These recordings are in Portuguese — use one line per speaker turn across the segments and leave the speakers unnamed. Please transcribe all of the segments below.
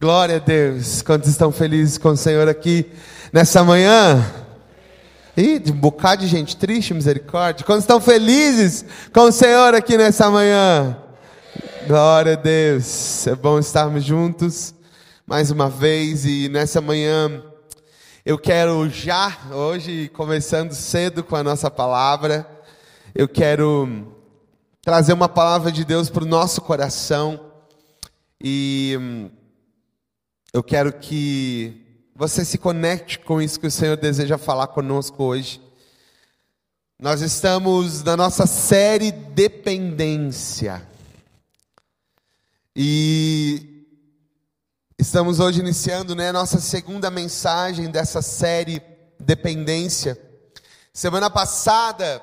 Glória a Deus. Quantos estão felizes com o Senhor aqui nessa manhã? Ih, um bocado de gente triste, misericórdia. Quantos estão felizes com o Senhor aqui nessa manhã? Glória a Deus. É bom estarmos juntos mais uma vez e nessa manhã eu quero já, hoje, começando cedo com a nossa palavra, eu quero trazer uma palavra de Deus para o nosso coração e hum, eu quero que você se conecte com isso que o Senhor deseja falar conosco hoje. Nós estamos na nossa série Dependência. E estamos hoje iniciando né, a nossa segunda mensagem dessa série Dependência. Semana passada,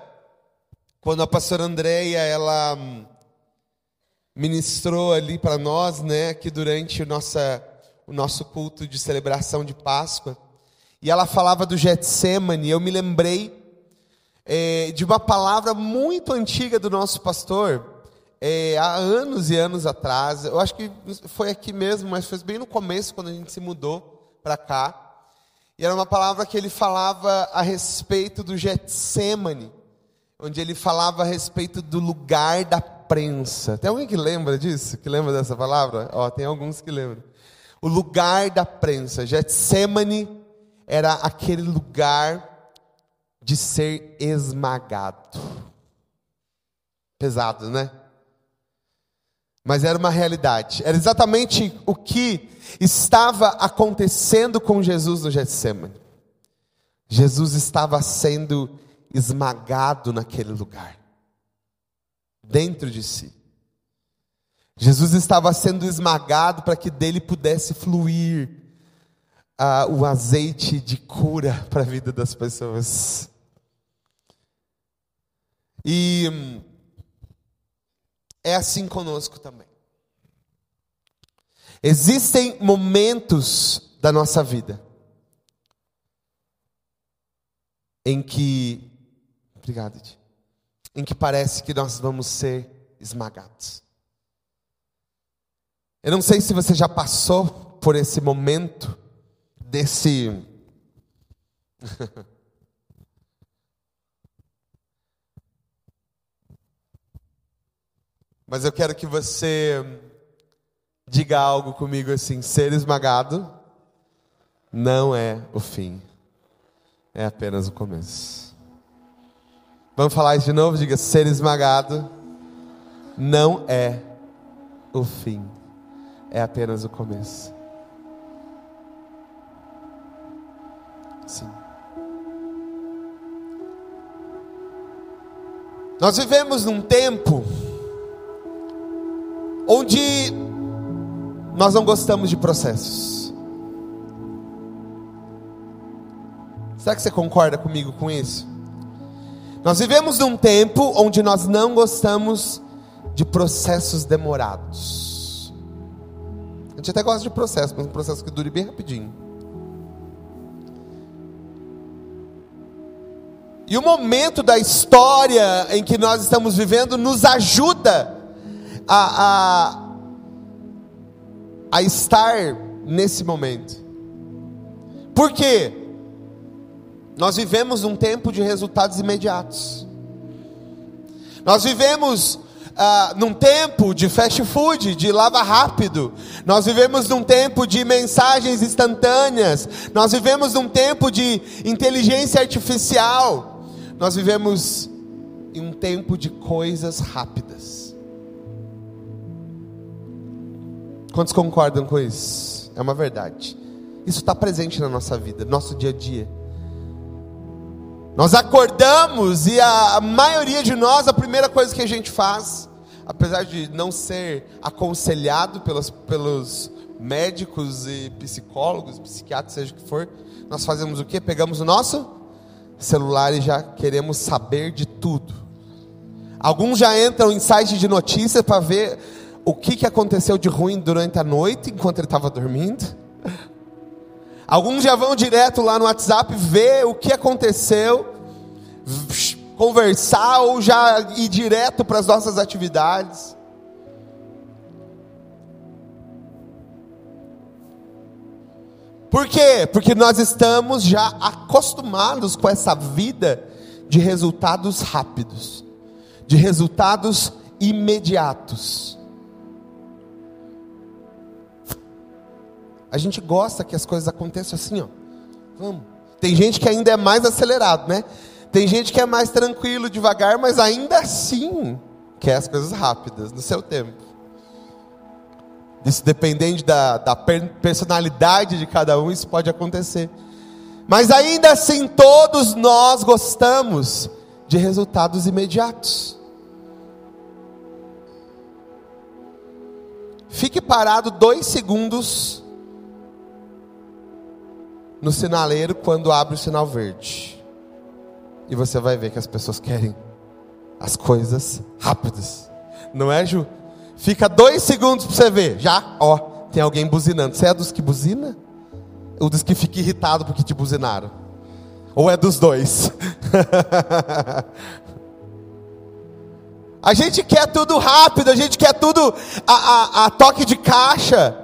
quando a pastora Andreia, ela ministrou ali para nós, né, que durante o nossa o nosso culto de celebração de Páscoa, e ela falava do Getsemane, eu me lembrei é, de uma palavra muito antiga do nosso pastor, é, há anos e anos atrás, eu acho que foi aqui mesmo, mas foi bem no começo, quando a gente se mudou para cá, e era uma palavra que ele falava a respeito do Getsemane, onde ele falava a respeito do lugar da prensa. Tem alguém que lembra disso? Que lembra dessa palavra? Ó, tem alguns que lembram o lugar da prensa. Getsemane era aquele lugar de ser esmagado. Pesado, né? Mas era uma realidade. Era exatamente o que estava acontecendo com Jesus no Getsemane. Jesus estava sendo esmagado naquele lugar, dentro de si. Jesus estava sendo esmagado para que dele pudesse fluir uh, o azeite de cura para a vida das pessoas. E hum, é assim conosco também. Existem momentos da nossa vida em que, obrigado, em que parece que nós vamos ser esmagados. Eu não sei se você já passou por esse momento desse Mas eu quero que você diga algo comigo assim: ser esmagado não é o fim, é apenas o começo. Vamos falar isso de novo? Diga: ser esmagado não é o fim é apenas o começo. Sim. Nós vivemos num tempo onde nós não gostamos de processos. Será que você concorda comigo com isso? Nós vivemos num tempo onde nós não gostamos de processos demorados gente até gosta de processo, mas um processo que dure bem rapidinho. E o momento da história em que nós estamos vivendo nos ajuda a, a, a estar nesse momento. Por quê? Nós vivemos um tempo de resultados imediatos. Nós vivemos ah, num tempo de fast food, de lava rápido. Nós vivemos num tempo de mensagens instantâneas. Nós vivemos num tempo de inteligência artificial. Nós vivemos em um tempo de coisas rápidas. Quantos concordam com isso? É uma verdade. Isso está presente na nossa vida, no nosso dia a dia. Nós acordamos e a maioria de nós, a primeira coisa que a gente faz, apesar de não ser aconselhado pelos, pelos médicos e psicólogos, psiquiatras, seja o que for, nós fazemos o que? Pegamos o nosso celular e já queremos saber de tudo. Alguns já entram em sites de notícias para ver o que, que aconteceu de ruim durante a noite, enquanto ele estava dormindo. Alguns já vão direto lá no WhatsApp ver o que aconteceu, conversar ou já ir direto para as nossas atividades. Por quê? Porque nós estamos já acostumados com essa vida de resultados rápidos, de resultados imediatos. A gente gosta que as coisas aconteçam assim, ó. Vamos. Tem gente que ainda é mais acelerado, né? Tem gente que é mais tranquilo, devagar, mas ainda assim quer as coisas rápidas, no seu tempo. Isso dependendo da, da personalidade de cada um, isso pode acontecer. Mas ainda assim, todos nós gostamos de resultados imediatos. Fique parado dois segundos no sinaleiro quando abre o sinal verde. E você vai ver que as pessoas querem as coisas rápidas. Não é, Ju? Fica dois segundos para você ver. Já, ó, tem alguém buzinando. Você é dos que buzina? Ou dos que fica irritado porque te buzinaram? Ou é dos dois? a gente quer tudo rápido, a gente quer tudo a, a, a toque de caixa.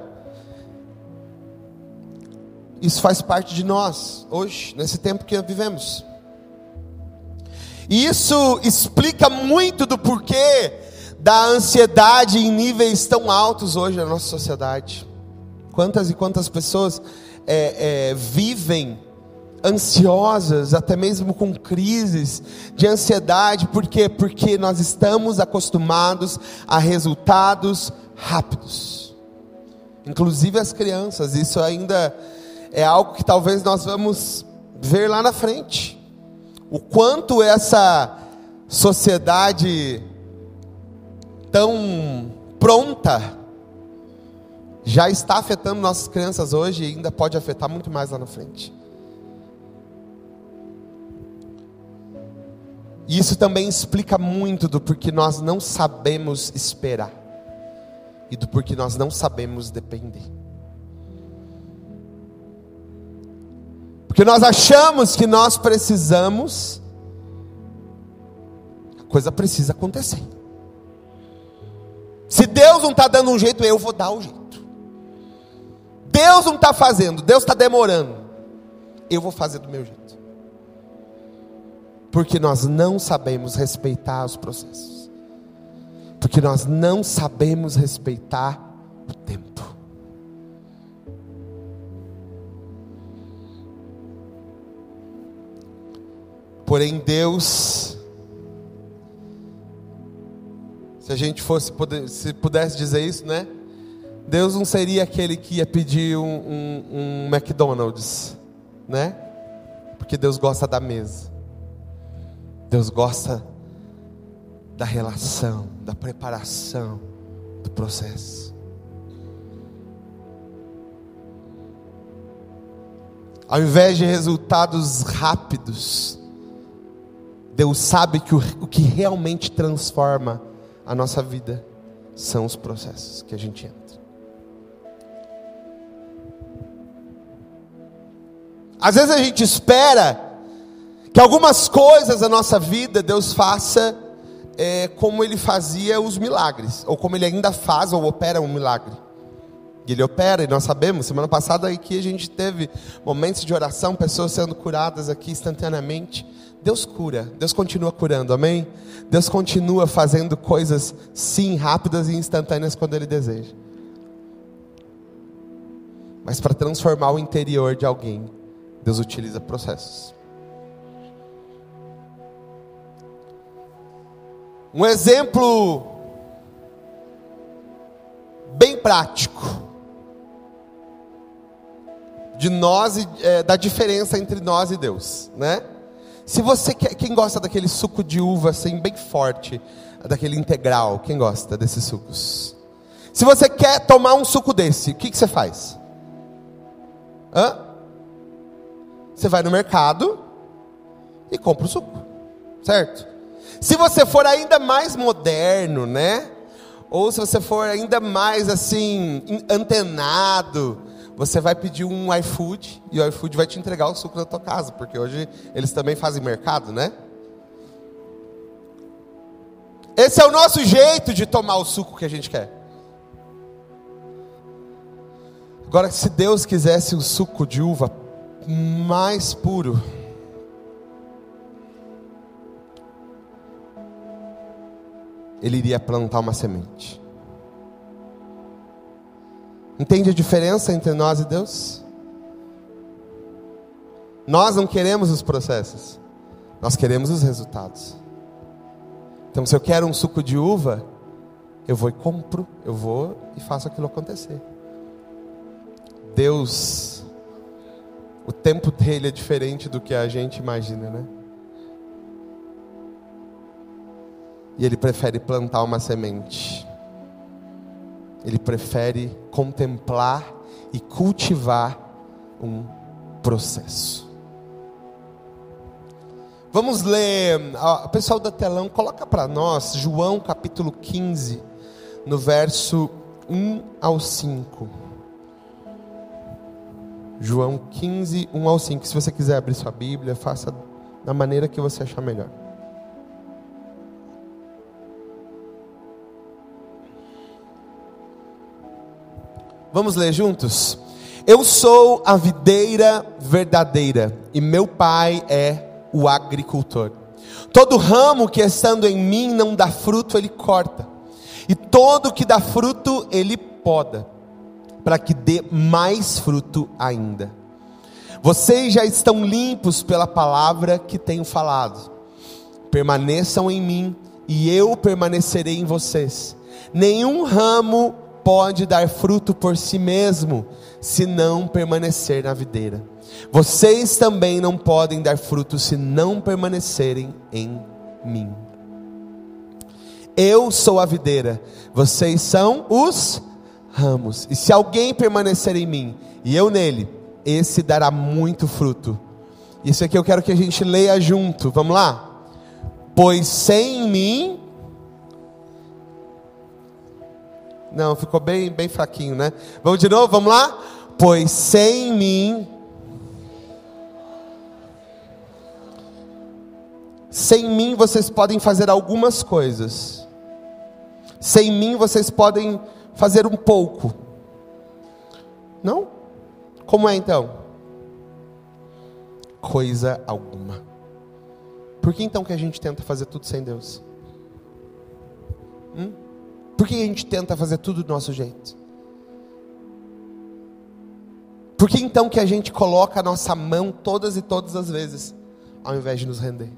Isso faz parte de nós, hoje, nesse tempo que vivemos. E isso explica muito do porquê da ansiedade em níveis tão altos hoje na nossa sociedade. Quantas e quantas pessoas é, é, vivem ansiosas, até mesmo com crises de ansiedade, por quê? Porque nós estamos acostumados a resultados rápidos. Inclusive as crianças, isso ainda é algo que talvez nós vamos ver lá na frente. O quanto essa sociedade tão pronta já está afetando nossas crianças hoje e ainda pode afetar muito mais lá na frente. Isso também explica muito do porquê nós não sabemos esperar e do porquê nós não sabemos depender. Porque nós achamos que nós precisamos, a coisa precisa acontecer. Se Deus não está dando um jeito, eu vou dar um jeito. Deus não está fazendo, Deus está demorando. Eu vou fazer do meu jeito. Porque nós não sabemos respeitar os processos. Porque nós não sabemos respeitar o tempo. Porém, Deus Se a gente fosse se pudesse dizer isso, né? Deus não seria aquele que ia pedir um, um, um McDonald's, né? Porque Deus gosta da mesa. Deus gosta da relação, da preparação, do processo. Ao invés de resultados rápidos, Deus sabe que o, o que realmente transforma a nossa vida são os processos que a gente entra. Às vezes a gente espera que algumas coisas da nossa vida Deus faça é, como Ele fazia os milagres, ou como Ele ainda faz ou opera um milagre. E Ele opera, e nós sabemos, semana passada aqui a gente teve momentos de oração, pessoas sendo curadas aqui instantaneamente. Deus cura, Deus continua curando, amém? Deus continua fazendo coisas, sim, rápidas e instantâneas quando Ele deseja. Mas para transformar o interior de alguém, Deus utiliza processos. Um exemplo bem prático de nós e é, da diferença entre nós e Deus, né? Se você quer, quem gosta daquele suco de uva assim bem forte, daquele integral, quem gosta desses sucos? Se você quer tomar um suco desse, o que, que você faz? Hã? Você vai no mercado e compra o suco, certo? Se você for ainda mais moderno, né? Ou se você for ainda mais assim antenado, você vai pedir um iFood e o iFood vai te entregar o suco na tua casa, porque hoje eles também fazem mercado, né? Esse é o nosso jeito de tomar o suco que a gente quer. Agora, se Deus quisesse o suco de uva mais puro, Ele iria plantar uma semente. Entende a diferença entre nós e Deus? Nós não queremos os processos, nós queremos os resultados. Então, se eu quero um suco de uva, eu vou e compro, eu vou e faço aquilo acontecer. Deus, o tempo dele é diferente do que a gente imagina, né? E ele prefere plantar uma semente. Ele prefere contemplar e cultivar um processo. Vamos ler, o pessoal da telão, coloca para nós João capítulo 15, no verso 1 ao 5. João 15, 1 ao 5. Se você quiser abrir sua Bíblia, faça da maneira que você achar melhor. Vamos ler juntos? Eu sou a videira verdadeira e meu pai é o agricultor. Todo ramo que estando em mim não dá fruto, ele corta, e todo que dá fruto, ele poda, para que dê mais fruto ainda. Vocês já estão limpos pela palavra que tenho falado. Permaneçam em mim e eu permanecerei em vocês. Nenhum ramo pode dar fruto por si mesmo, se não permanecer na videira. Vocês também não podem dar fruto se não permanecerem em mim. Eu sou a videira, vocês são os ramos. E se alguém permanecer em mim e eu nele, esse dará muito fruto. Isso aqui eu quero que a gente leia junto. Vamos lá? Pois sem mim Não, ficou bem, bem fraquinho, né? Vamos de novo, vamos lá? Pois sem mim. Sem mim vocês podem fazer algumas coisas. Sem mim vocês podem fazer um pouco. Não? Como é então? Coisa alguma. Por que então que a gente tenta fazer tudo sem Deus? Hum? Por que a gente tenta fazer tudo do nosso jeito? Por que então que a gente coloca a nossa mão todas e todas as vezes, ao invés de nos render?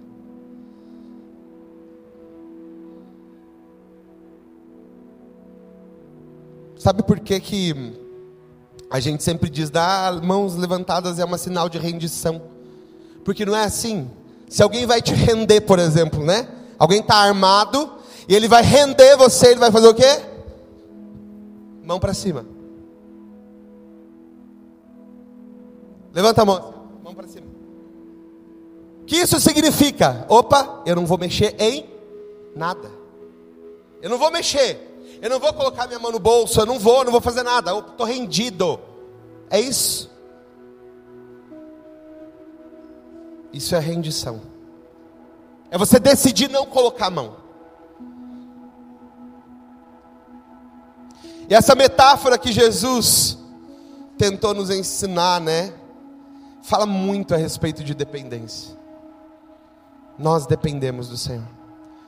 Sabe por que, que a gente sempre diz, dar mãos levantadas é um sinal de rendição? Porque não é assim. Se alguém vai te render, por exemplo, né? Alguém está armado e ele vai render você, ele vai fazer o quê? Mão para cima. Levanta a mão. Mão para cima. O que isso significa? Opa, eu não vou mexer em nada. Eu não vou mexer. Eu não vou colocar minha mão no bolso. Eu não vou, não vou fazer nada. Eu estou rendido. É isso. Isso é rendição. É você decidir não colocar a mão. E essa metáfora que Jesus tentou nos ensinar, né? Fala muito a respeito de dependência. Nós dependemos do Senhor.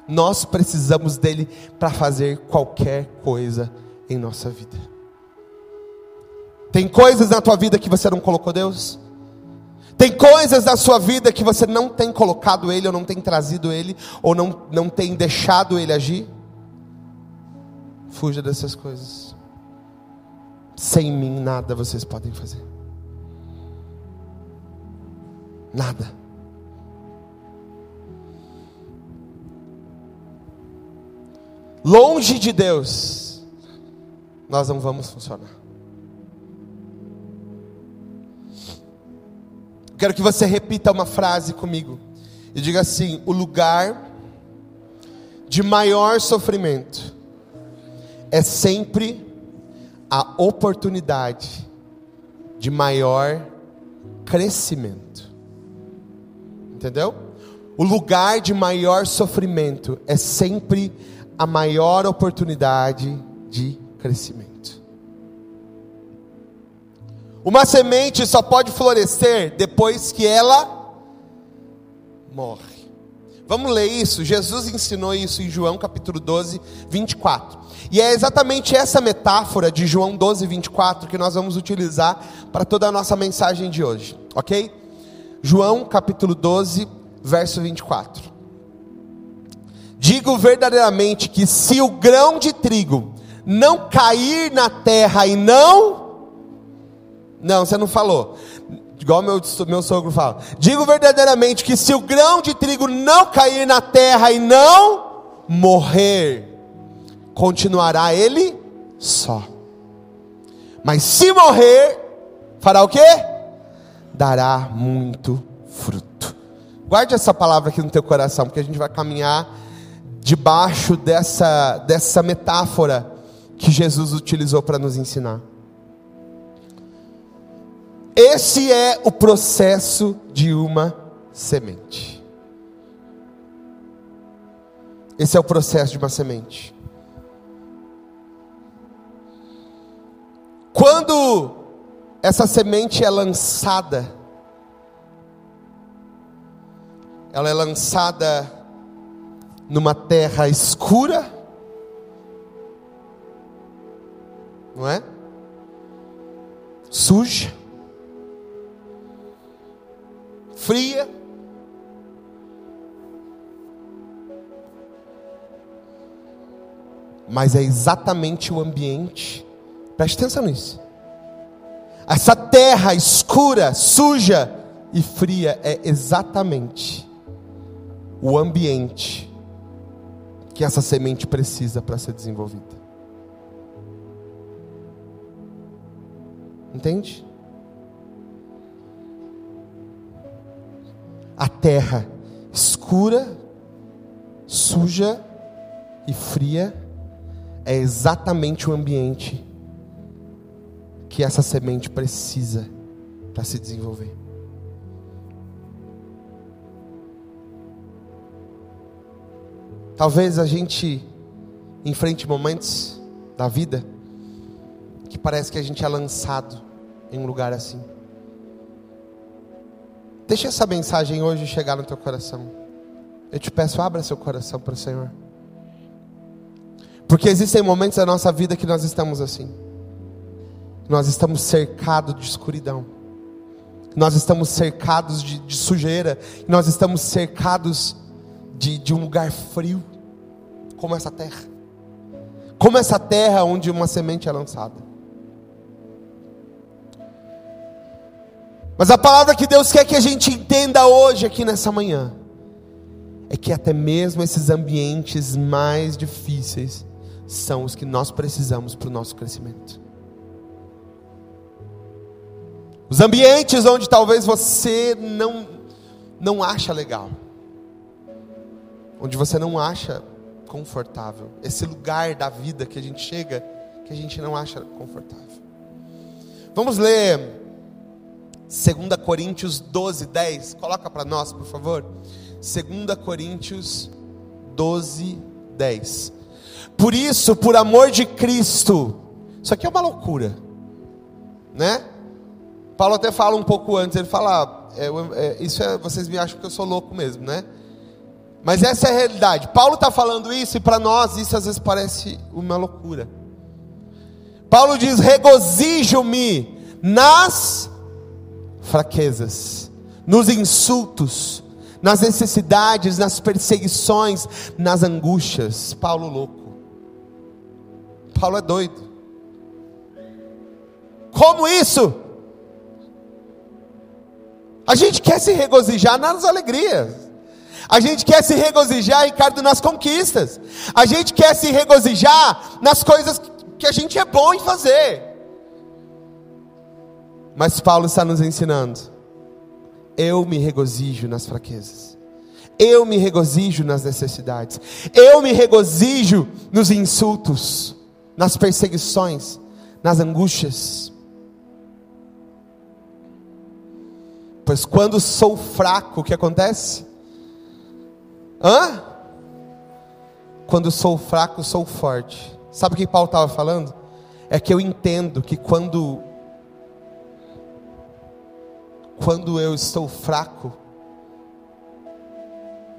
Nós precisamos dele para fazer qualquer coisa em nossa vida. Tem coisas na tua vida que você não colocou Deus? Tem coisas na sua vida que você não tem colocado Ele, ou não tem trazido Ele, ou não, não tem deixado Ele agir? Fuja dessas coisas. Sem mim nada vocês podem fazer. Nada. Longe de Deus, nós não vamos funcionar. Quero que você repita uma frase comigo e diga assim: o lugar de maior sofrimento é sempre a oportunidade de maior crescimento. Entendeu? O lugar de maior sofrimento é sempre a maior oportunidade de crescimento. Uma semente só pode florescer depois que ela morre. Vamos ler isso? Jesus ensinou isso em João capítulo 12, 24. E é exatamente essa metáfora de João 12, 24 que nós vamos utilizar para toda a nossa mensagem de hoje, ok? João capítulo 12, verso 24. Digo verdadeiramente que se o grão de trigo não cair na terra e não. Não, você não falou. Igual meu, meu sogro fala. Digo verdadeiramente que se o grão de trigo não cair na terra e não morrer, continuará ele só. Mas se morrer, fará o quê? Dará muito fruto. Guarde essa palavra aqui no teu coração, porque a gente vai caminhar debaixo dessa, dessa metáfora que Jesus utilizou para nos ensinar. Esse é o processo de uma semente. Esse é o processo de uma semente. Quando essa semente é lançada, ela é lançada numa terra escura, não é? Suja, fria, mas é exatamente o ambiente, preste atenção nisso. Essa terra escura, suja e fria é exatamente o ambiente que essa semente precisa para ser desenvolvida. Entende? A terra escura, suja e fria é exatamente o ambiente que essa semente precisa para se desenvolver. Talvez a gente enfrente momentos da vida que parece que a gente é lançado em um lugar assim. Deixa essa mensagem hoje chegar no teu coração. Eu te peço, abra seu coração para o Senhor. Porque existem momentos da nossa vida que nós estamos assim. Nós estamos cercados de escuridão. Nós estamos cercados de, de sujeira. Nós estamos cercados de, de um lugar frio, como essa terra. Como essa terra onde uma semente é lançada. Mas a palavra que Deus quer que a gente entenda hoje, aqui nessa manhã, é que até mesmo esses ambientes mais difíceis são os que nós precisamos para o nosso crescimento. Os ambientes onde talvez você não, não acha legal, onde você não acha confortável, esse lugar da vida que a gente chega, que a gente não acha confortável. Vamos ler 2 Coríntios 12, 10. Coloca para nós, por favor. 2 Coríntios 12, 10. Por isso, por amor de Cristo, isso aqui é uma loucura, né? Paulo até fala um pouco antes, ele fala, é, é, isso é, vocês me acham que eu sou louco mesmo, né? Mas essa é a realidade. Paulo está falando isso e para nós isso às vezes parece uma loucura. Paulo diz: regozijo-me nas fraquezas, nos insultos, nas necessidades, nas perseguições, nas angústias. Paulo louco. Paulo é doido. Como isso? A gente quer se regozijar nas alegrias. A gente quer se regozijar, Ricardo, nas conquistas. A gente quer se regozijar nas coisas que a gente é bom em fazer. Mas Paulo está nos ensinando: eu me regozijo nas fraquezas, eu me regozijo nas necessidades, eu me regozijo nos insultos, nas perseguições, nas angústias. Pois quando sou fraco, o que acontece? Hã? Quando sou fraco, sou forte. Sabe o que Paulo estava falando? É que eu entendo que quando quando eu estou fraco,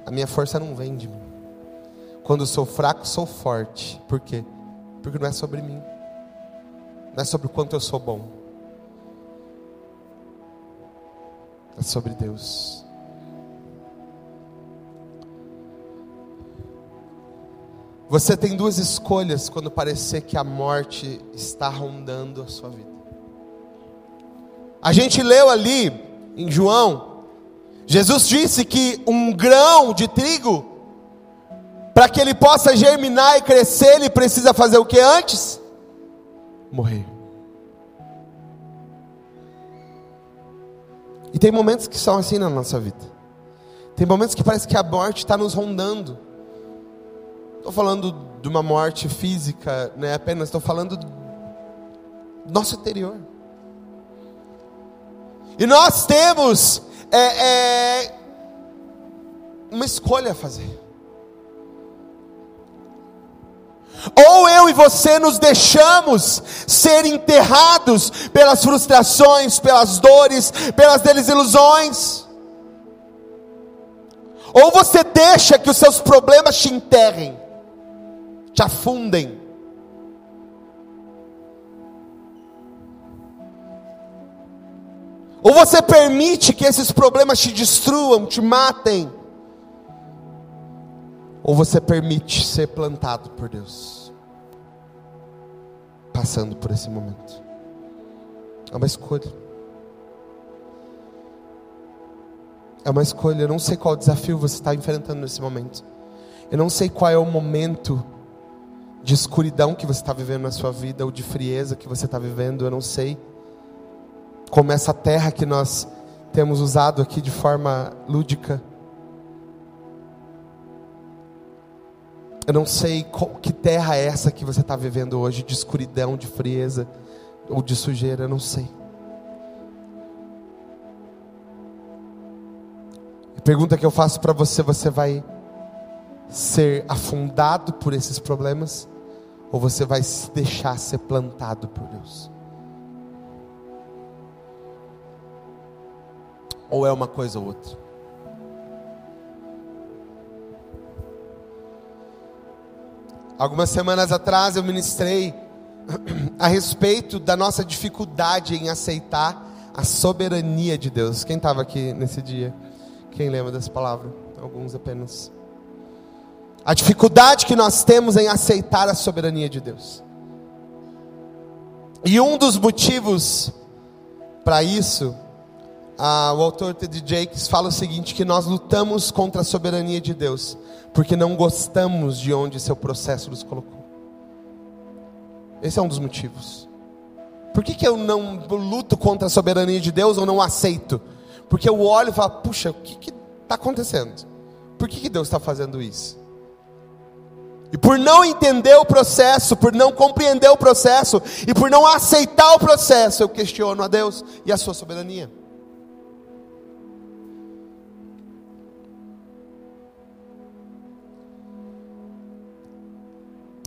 a minha força não vem de mim. Quando eu sou fraco, sou forte. Por quê? Porque não é sobre mim. Não é sobre o quanto eu sou bom. É sobre Deus. Você tem duas escolhas quando parecer que a morte está rondando a sua vida. A gente leu ali em João, Jesus disse que um grão de trigo, para que ele possa germinar e crescer, ele precisa fazer o que antes? Morrer. E tem momentos que são assim na nossa vida. Tem momentos que parece que a morte está nos rondando. Estou falando de uma morte física, né? Apenas estou falando do nosso interior. E nós temos é, é, uma escolha a fazer. Ou eu e você nos deixamos ser enterrados pelas frustrações, pelas dores, pelas desilusões. Ou você deixa que os seus problemas te enterrem te afundem. Ou você permite que esses problemas te destruam, te matem. Ou você permite ser plantado por Deus. Passando por esse momento. É uma escolha. É uma escolha. Eu não sei qual desafio você está enfrentando nesse momento. Eu não sei qual é o momento de escuridão que você está vivendo na sua vida, ou de frieza que você está vivendo, eu não sei. Como essa terra que nós temos usado aqui de forma lúdica. Eu não sei qual, que terra é essa que você está vivendo hoje, de escuridão, de frieza ou de sujeira, eu não sei. A pergunta que eu faço para você: você vai ser afundado por esses problemas? ou você vai se deixar ser plantado por Deus? Ou é uma coisa ou outra? Algumas semanas atrás eu ministrei a respeito da nossa dificuldade em aceitar a soberania de Deus. Quem estava aqui nesse dia? Quem lembra dessa palavra? Alguns apenas a dificuldade que nós temos em aceitar a soberania de Deus. E um dos motivos para isso, a, o autor Ted Jakes fala o seguinte: que nós lutamos contra a soberania de Deus, porque não gostamos de onde seu processo nos colocou. Esse é um dos motivos. Por que, que eu não luto contra a soberania de Deus ou não aceito? Porque eu olho e falo, puxa, o que está acontecendo? Por que, que Deus está fazendo isso? E por não entender o processo, por não compreender o processo e por não aceitar o processo, eu questiono a Deus e a sua soberania.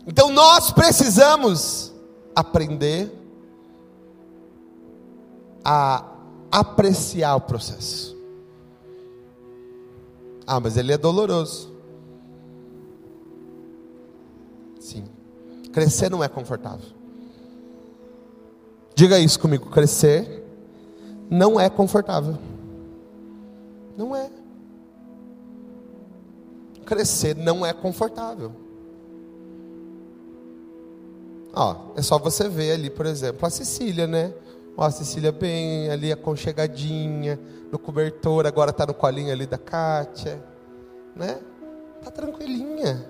Então nós precisamos aprender a apreciar o processo. Ah, mas ele é doloroso. Sim. Crescer não é confortável. Diga isso comigo: crescer não é confortável. Não é. Crescer não é confortável. Ó, é só você ver ali, por exemplo, a Cecília, né? Ó, a Cecília bem ali aconchegadinha, no cobertor, agora está no colinho ali da Kátia, né? Tá tranquilinha.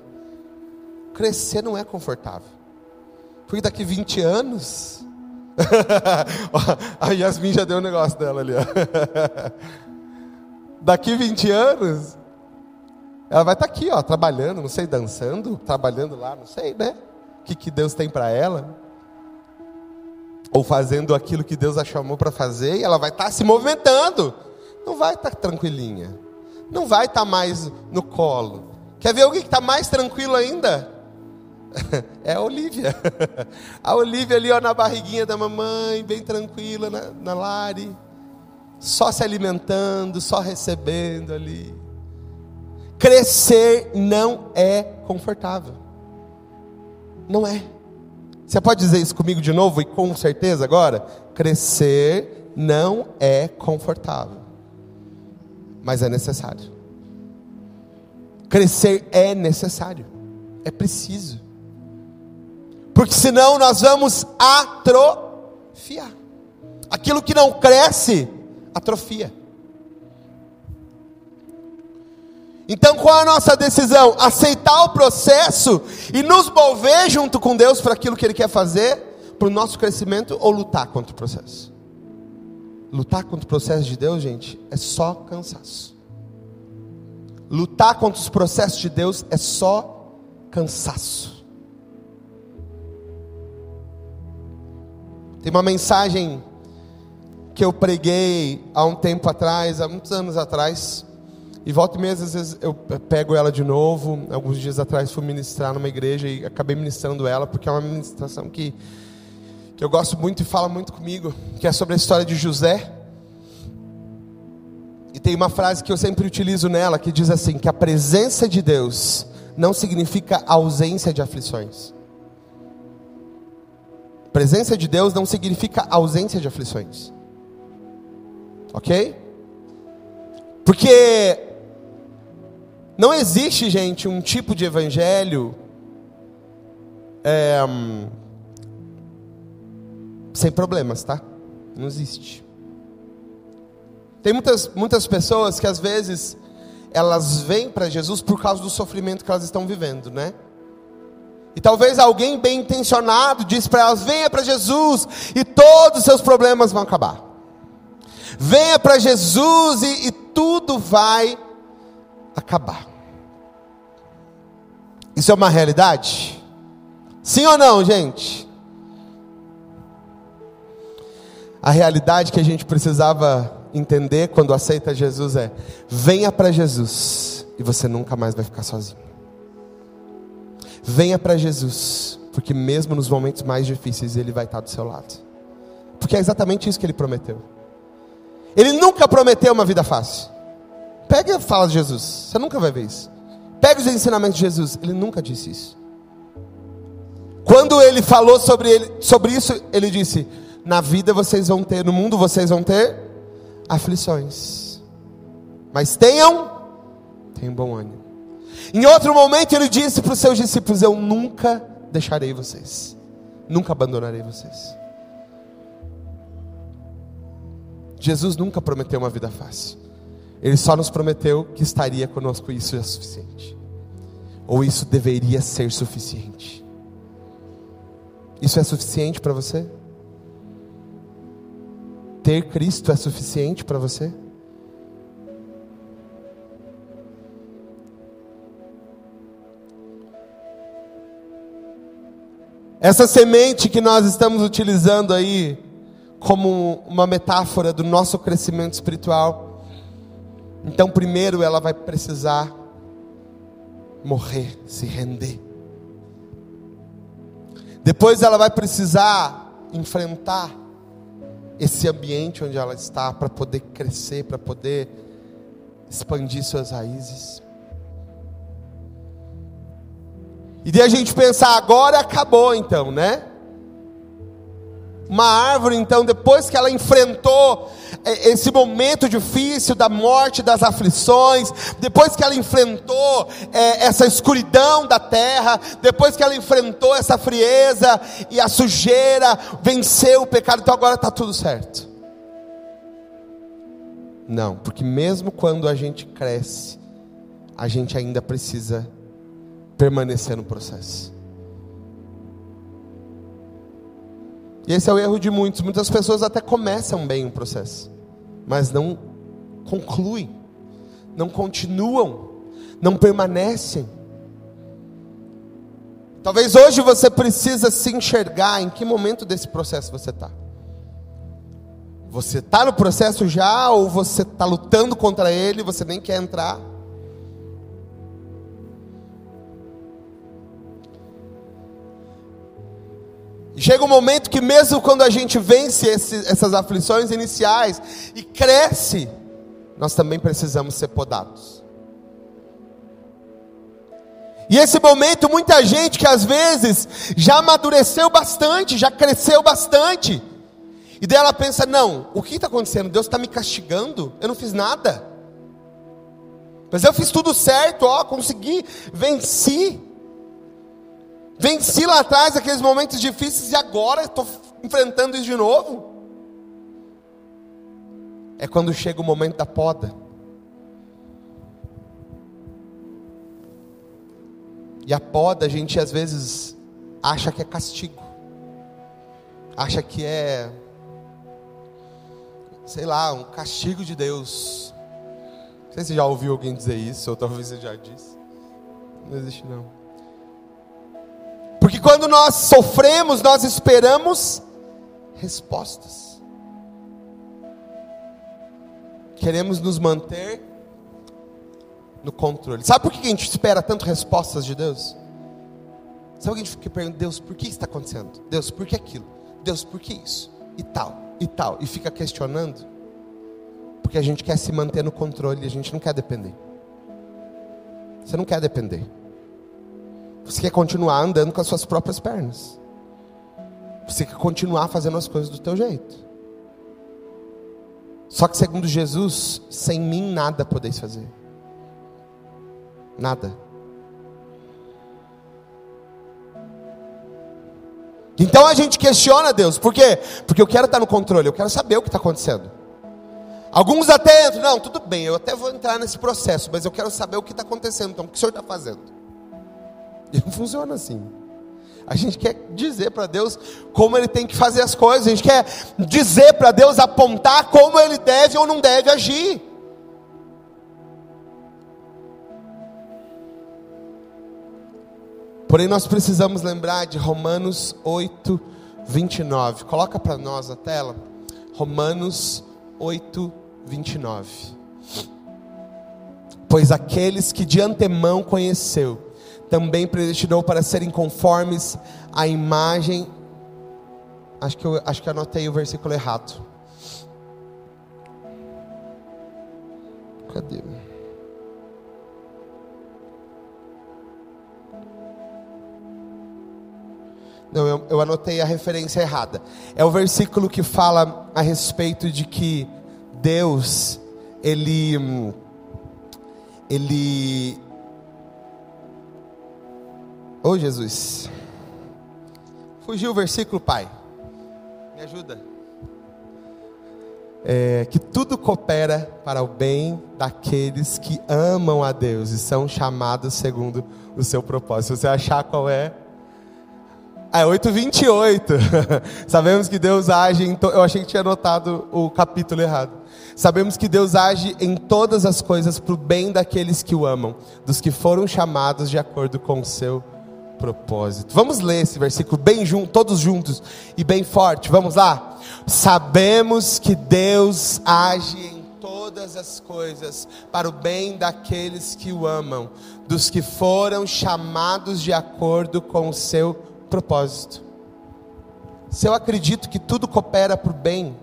Crescer não é confortável. Porque daqui 20 anos. a Yasmin já deu o um negócio dela ali. Ó. daqui 20 anos, ela vai estar tá aqui, ó, trabalhando, não sei, dançando, trabalhando lá, não sei, né? Que, que Deus tem para ela. Ou fazendo aquilo que Deus a chamou para fazer, e ela vai estar tá se movimentando. Não vai estar tá tranquilinha. Não vai estar tá mais no colo. Quer ver alguém que está mais tranquilo ainda? É a Olivia. A Olivia ali ó, na barriguinha da mamãe, bem tranquila, na, na Lari. só se alimentando, só recebendo ali. Crescer não é confortável. Não é. Você pode dizer isso comigo de novo e com certeza agora? Crescer não é confortável, mas é necessário. Crescer é necessário, é preciso, porque senão nós vamos atrofiar. Aquilo que não cresce, atrofia. Então qual é a nossa decisão? Aceitar o processo e nos mover junto com Deus para aquilo que Ele quer fazer, para o nosso crescimento, ou lutar contra o processo? Lutar contra o processo de Deus, gente, é só cansaço. Lutar contra os processos de Deus é só cansaço. Tem uma mensagem que eu preguei há um tempo atrás, há muitos anos atrás, e volta e meia, às vezes eu pego ela de novo. Alguns dias atrás fui ministrar numa igreja e acabei ministrando ela, porque é uma ministração que, que eu gosto muito e fala muito comigo, que é sobre a história de José. E tem uma frase que eu sempre utilizo nela, que diz assim: que a presença de Deus não significa ausência de aflições. Presença de Deus não significa ausência de aflições. Ok? Porque não existe, gente, um tipo de evangelho é, hum, sem problemas, tá? Não existe. Tem muitas, muitas pessoas que às vezes elas vêm para Jesus por causa do sofrimento que elas estão vivendo, né? E talvez alguém bem intencionado diz para elas: venha para Jesus e todos os seus problemas vão acabar. Venha para Jesus e, e tudo vai acabar. Isso é uma realidade? Sim ou não, gente? A realidade que a gente precisava entender quando aceita Jesus é: venha para Jesus e você nunca mais vai ficar sozinho. Venha para Jesus, porque mesmo nos momentos mais difíceis Ele vai estar do seu lado. Porque é exatamente isso que Ele prometeu. Ele nunca prometeu uma vida fácil. Pega e fala de Jesus, você nunca vai ver isso. Pega os ensinamentos de Jesus, ele nunca disse isso. Quando ele falou sobre, ele, sobre isso, ele disse: Na vida vocês vão ter, no mundo vocês vão ter aflições, mas tenham, tenham bom ânimo. Em outro momento, ele disse para os seus discípulos: Eu nunca deixarei vocês, nunca abandonarei vocês. Jesus nunca prometeu uma vida fácil. Ele só nos prometeu que estaria conosco, isso é suficiente. Ou isso deveria ser suficiente. Isso é suficiente para você? Ter Cristo é suficiente para você? Essa semente que nós estamos utilizando aí como uma metáfora do nosso crescimento espiritual, então, primeiro ela vai precisar morrer, se render. Depois ela vai precisar enfrentar esse ambiente onde ela está para poder crescer, para poder expandir suas raízes. E daí a gente pensar, agora acabou então, né? Uma árvore, então, depois que ela enfrentou esse momento difícil da morte, das aflições, depois que ela enfrentou é, essa escuridão da terra, depois que ela enfrentou essa frieza e a sujeira, venceu o pecado, então agora está tudo certo. Não, porque mesmo quando a gente cresce, a gente ainda precisa permanecer no processo. E esse é o erro de muitos. Muitas pessoas até começam bem o processo, mas não concluem, não continuam, não permanecem. Talvez hoje você precisa se enxergar em que momento desse processo você está. Você está no processo já ou você está lutando contra ele, você nem quer entrar? Chega um momento que, mesmo quando a gente vence esse, essas aflições iniciais e cresce, nós também precisamos ser podados. E esse momento, muita gente que às vezes já amadureceu bastante, já cresceu bastante, e daí ela pensa: não, o que está acontecendo? Deus está me castigando? Eu não fiz nada. Mas eu fiz tudo certo, ó, consegui, venci. Venci lá atrás aqueles momentos difíceis e agora estou enfrentando isso de novo. É quando chega o momento da poda. E a poda a gente às vezes acha que é castigo. Acha que é sei lá, um castigo de Deus. Não sei se você já ouviu alguém dizer isso, ou talvez você já disse. Não existe não. Porque quando nós sofremos, nós esperamos respostas. Queremos nos manter no controle. Sabe por que a gente espera tanto respostas de Deus? Sabe que a gente fica perguntando, Deus, por que isso está acontecendo? Deus, por que aquilo? Deus, por que isso? E tal e tal, e fica questionando, porque a gente quer se manter no controle, a gente não quer depender. Você não quer depender. Você quer continuar andando com as suas próprias pernas. Você quer continuar fazendo as coisas do teu jeito. Só que segundo Jesus, sem mim nada podeis fazer. Nada. Então a gente questiona Deus, por quê? Porque eu quero estar no controle, eu quero saber o que está acontecendo. Alguns até entram, não, tudo bem, eu até vou entrar nesse processo, mas eu quero saber o que está acontecendo, então o que o senhor está fazendo? Não funciona assim. A gente quer dizer para Deus como Ele tem que fazer as coisas, a gente quer dizer para Deus, apontar como Ele deve ou não deve agir. Porém, nós precisamos lembrar de Romanos 8, 29. Coloca para nós a tela. Romanos 8, 29. Pois aqueles que de antemão conheceu, também predestinou para serem conformes à imagem. Acho que eu acho que anotei o versículo errado. Cadê? Não, eu, eu anotei a referência errada. É o versículo que fala a respeito de que Deus, Ele. Ele. Ô oh, Jesus. Fugiu o versículo, Pai. Me ajuda. É, que tudo coopera para o bem daqueles que amam a Deus e são chamados segundo o seu propósito. Se você achar qual é, é 8:28. Sabemos que Deus age em to... eu achei que tinha anotado o capítulo errado. Sabemos que Deus age em todas as coisas para o bem daqueles que o amam, dos que foram chamados de acordo com o seu propósito. Vamos ler esse versículo bem junto, todos juntos e bem forte. Vamos lá. Sabemos que Deus age em todas as coisas para o bem daqueles que o amam, dos que foram chamados de acordo com o seu propósito propósito. Se eu acredito que tudo coopera para o bem,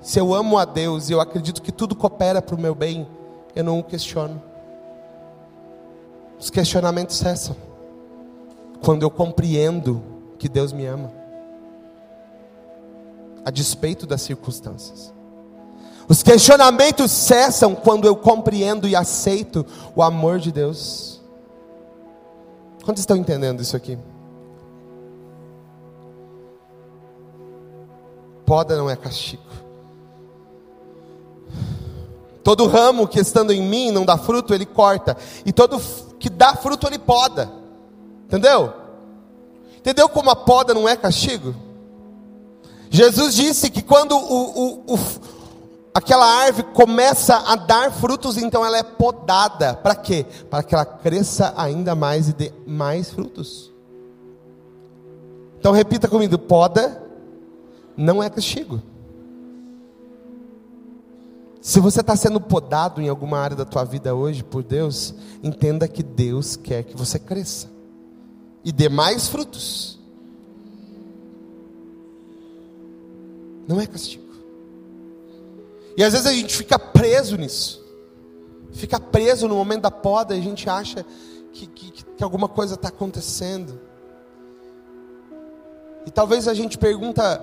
se eu amo a Deus e eu acredito que tudo coopera para o meu bem, eu não o questiono. Os questionamentos cessam quando eu compreendo que Deus me ama, a despeito das circunstâncias. Os questionamentos cessam quando eu compreendo e aceito o amor de Deus. Quantos estão entendendo isso aqui? Poda não é castigo. Todo ramo que estando em mim não dá fruto, ele corta. E todo que dá fruto, ele poda. Entendeu? Entendeu como a poda não é castigo? Jesus disse que quando o, o, o, aquela árvore começa a dar frutos, então ela é podada. Para quê? Para que ela cresça ainda mais e dê mais frutos. Então repita comigo: poda não é castigo. Se você está sendo podado em alguma área da tua vida hoje por Deus, entenda que Deus quer que você cresça e dê mais frutos. Não é castigo. E às vezes a gente fica preso nisso. Fica preso no momento da poda a gente acha que, que, que alguma coisa está acontecendo. E talvez a gente pergunta: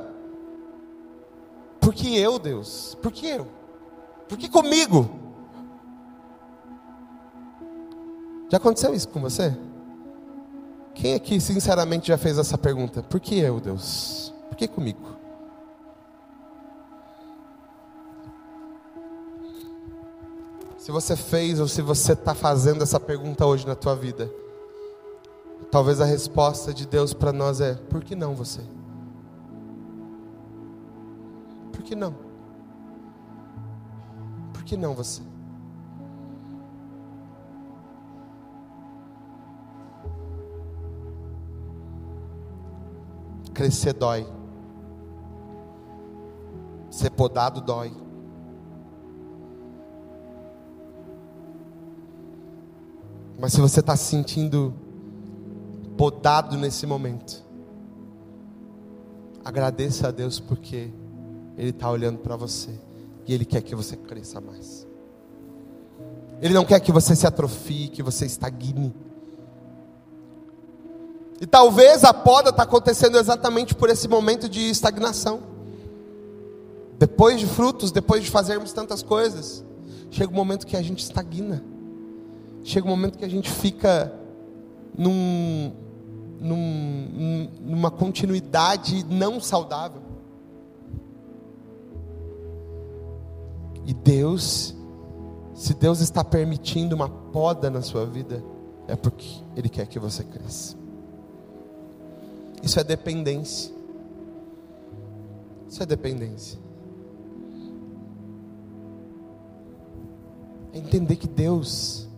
por que eu, Deus? Por que eu? Por que comigo? Já aconteceu isso com você? Quem aqui sinceramente já fez essa pergunta? Por que eu, Deus? Por que comigo? Se você fez ou se você está fazendo essa pergunta hoje na tua vida, talvez a resposta de Deus para nós é: por que não você? Por que não? Por que não você? Crescer dói. Ser podado dói. Mas se você está se sentindo podado nesse momento, agradeça a Deus porque Ele está olhando para você e Ele quer que você cresça mais. Ele não quer que você se atrofie, que você estagne. E talvez a poda está acontecendo exatamente por esse momento de estagnação. Depois de frutos, depois de fazermos tantas coisas, chega um momento que a gente estagna chega um momento que a gente fica num, num, numa continuidade não saudável. E Deus, se Deus está permitindo uma poda na sua vida, é porque Ele quer que você cresça. Isso é dependência. Isso é dependência. É entender que Deus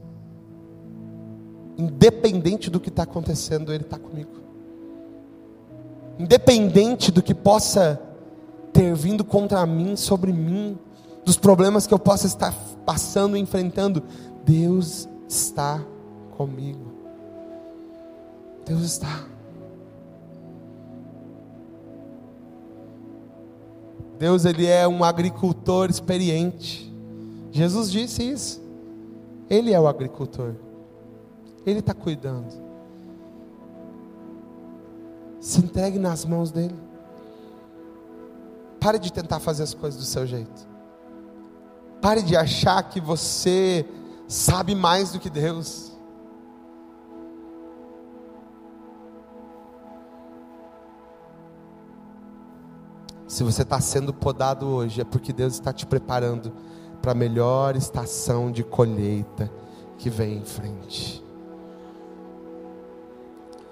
Independente do que está acontecendo, Ele está comigo. Independente do que possa ter vindo contra mim, sobre mim, dos problemas que eu possa estar passando, enfrentando, Deus está comigo. Deus está. Deus ele é um agricultor experiente. Jesus disse isso. Ele é o agricultor. Ele está cuidando. Se entregue nas mãos dele. Pare de tentar fazer as coisas do seu jeito. Pare de achar que você sabe mais do que Deus. Se você está sendo podado hoje, é porque Deus está te preparando para a melhor estação de colheita que vem em frente.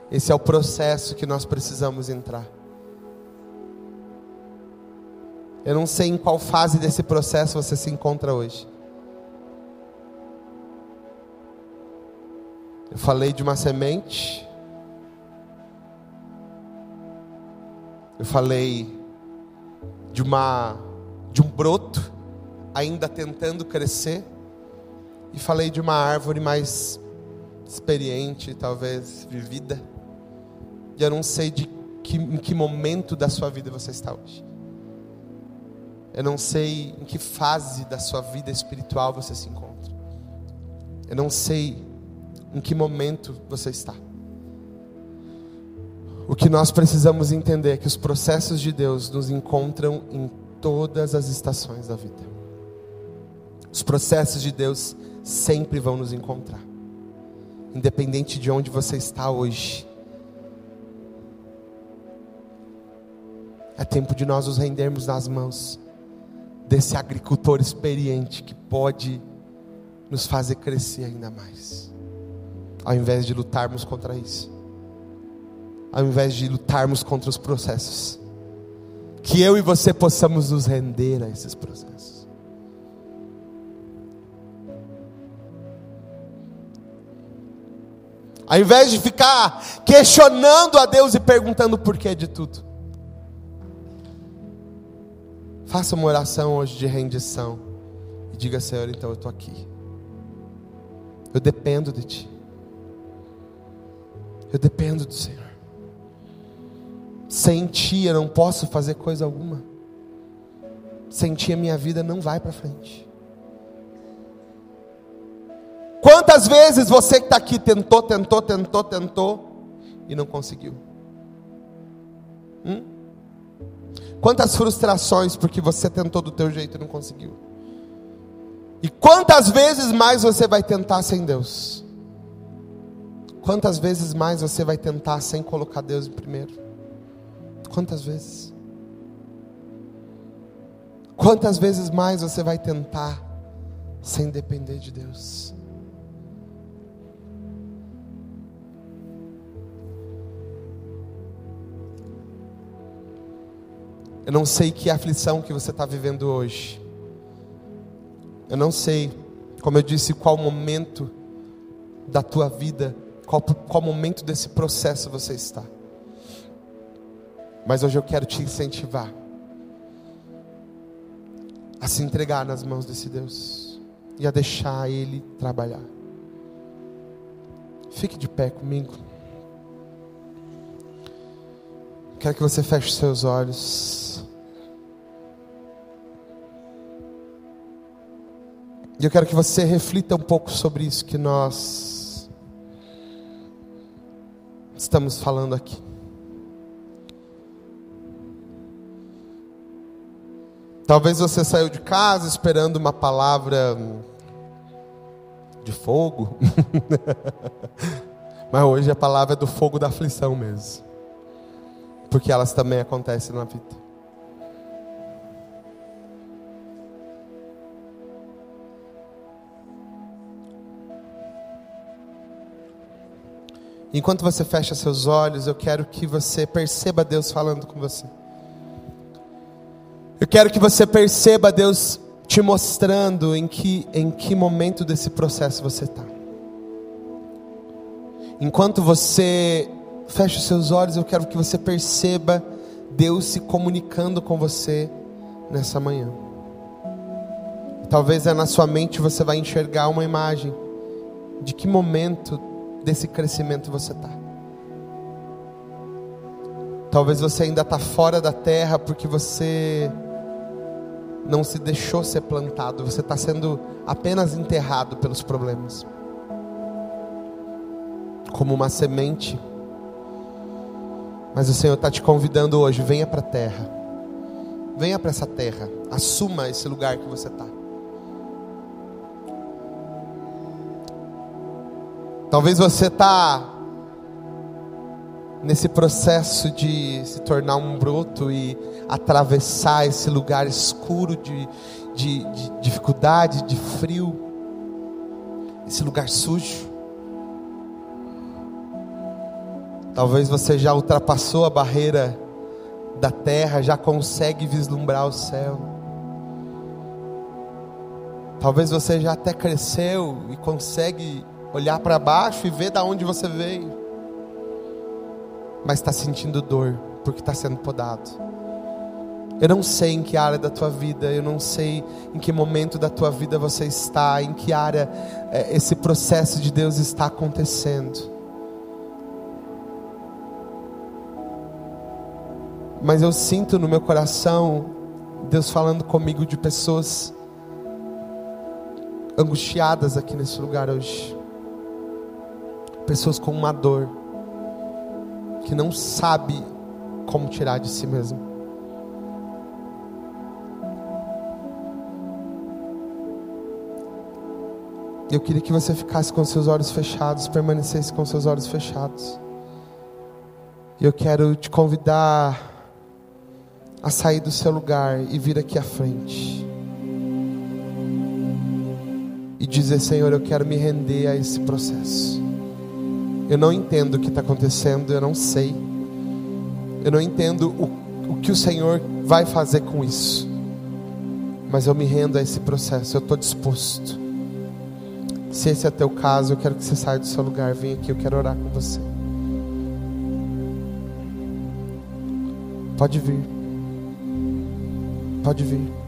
Esse é o processo que nós precisamos entrar. Eu não sei em qual fase desse processo você se encontra hoje. Eu falei de uma semente. Eu falei de uma de um broto ainda tentando crescer e falei de uma árvore mais experiente, talvez vivida. E eu não sei de que, em que momento da sua vida você está hoje. Eu não sei em que fase da sua vida espiritual você se encontra. Eu não sei em que momento você está. O que nós precisamos entender é que os processos de Deus nos encontram em todas as estações da vida. Os processos de Deus sempre vão nos encontrar. Independente de onde você está hoje, É tempo de nós nos rendermos nas mãos desse agricultor experiente que pode nos fazer crescer ainda mais. Ao invés de lutarmos contra isso. Ao invés de lutarmos contra os processos. Que eu e você possamos nos render a esses processos. Ao invés de ficar questionando a Deus e perguntando o porquê de tudo. Faça uma oração hoje de rendição. E diga, Senhor, então eu estou aqui. Eu dependo de Ti. Eu dependo do Senhor. Sem Ti eu não posso fazer coisa alguma. sem ti a minha vida não vai para frente. Quantas vezes você que está aqui tentou, tentou, tentou, tentou e não conseguiu? Hum? Quantas frustrações porque você tentou do teu jeito e não conseguiu? E quantas vezes mais você vai tentar sem Deus? Quantas vezes mais você vai tentar sem colocar Deus em primeiro? Quantas vezes? Quantas vezes mais você vai tentar sem depender de Deus? Eu não sei que aflição que você está vivendo hoje. Eu não sei, como eu disse, qual momento da tua vida, qual, qual momento desse processo você está. Mas hoje eu quero te incentivar a se entregar nas mãos desse Deus e a deixar Ele trabalhar. Fique de pé comigo. Quero que você feche seus olhos. E eu quero que você reflita um pouco sobre isso que nós estamos falando aqui. Talvez você saiu de casa esperando uma palavra de fogo, mas hoje a palavra é do fogo da aflição mesmo porque elas também acontecem na vida. Enquanto você fecha seus olhos, eu quero que você perceba Deus falando com você. Eu quero que você perceba Deus te mostrando em que, em que momento desse processo você está. Enquanto você Feche os seus olhos, eu quero que você perceba Deus se comunicando com você nessa manhã. Talvez é na sua mente você vai enxergar uma imagem de que momento desse crescimento você está. Talvez você ainda está fora da terra porque você não se deixou ser plantado, você está sendo apenas enterrado pelos problemas. Como uma semente mas o Senhor está te convidando hoje, venha para a terra. Venha para essa terra. Assuma esse lugar que você está. Talvez você está nesse processo de se tornar um broto e atravessar esse lugar escuro de, de, de dificuldade, de frio, esse lugar sujo. Talvez você já ultrapassou a barreira da terra, já consegue vislumbrar o céu. Talvez você já até cresceu e consegue olhar para baixo e ver da onde você veio, mas está sentindo dor porque está sendo podado. Eu não sei em que área da tua vida, eu não sei em que momento da tua vida você está, em que área é, esse processo de Deus está acontecendo. Mas eu sinto no meu coração Deus falando comigo de pessoas angustiadas aqui nesse lugar hoje. Pessoas com uma dor que não sabe como tirar de si mesmo. Eu queria que você ficasse com seus olhos fechados, permanecesse com seus olhos fechados. Eu quero te convidar a sair do seu lugar e vir aqui à frente. E dizer: Senhor, eu quero me render a esse processo. Eu não entendo o que está acontecendo, eu não sei. Eu não entendo o, o que o Senhor vai fazer com isso. Mas eu me rendo a esse processo, eu estou disposto. Se esse é teu caso, eu quero que você saia do seu lugar, venha aqui, eu quero orar com você. Pode vir. Pode vir.